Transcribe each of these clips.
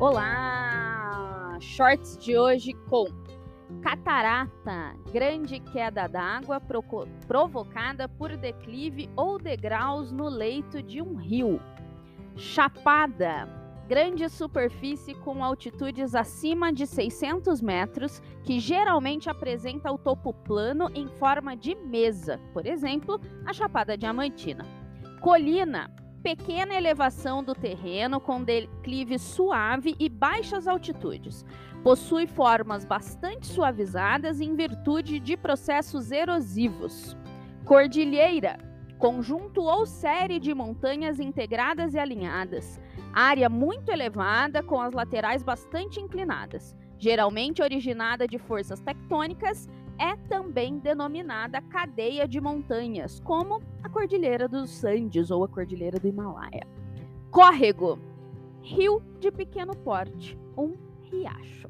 Olá! Shorts de hoje com catarata, grande queda d'água provocada por declive ou degraus no leito de um rio. Chapada, grande superfície com altitudes acima de 600 metros, que geralmente apresenta o topo plano em forma de mesa, por exemplo, a Chapada Diamantina. Colina, pequena elevação do terreno com declive suave e baixas altitudes. Possui formas bastante suavizadas em virtude de processos erosivos. Cordilheira, conjunto ou série de montanhas integradas e alinhadas. Área muito elevada com as laterais bastante inclinadas, geralmente originada de forças tectônicas é também denominada cadeia de montanhas, como a Cordilheira dos Andes ou a Cordilheira do Himalaia. Córrego, rio de pequeno porte, um riacho.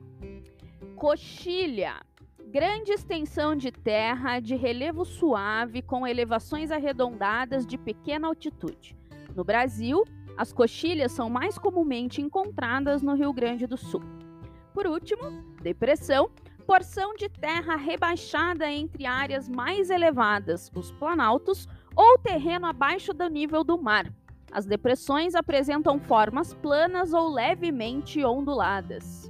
Coxilha, grande extensão de terra de relevo suave com elevações arredondadas de pequena altitude. No Brasil, as coxilhas são mais comumente encontradas no Rio Grande do Sul. Por último, depressão, porção de terra rebaixada entre áreas mais elevadas, os planaltos, ou terreno abaixo do nível do mar. As depressões apresentam formas planas ou levemente onduladas.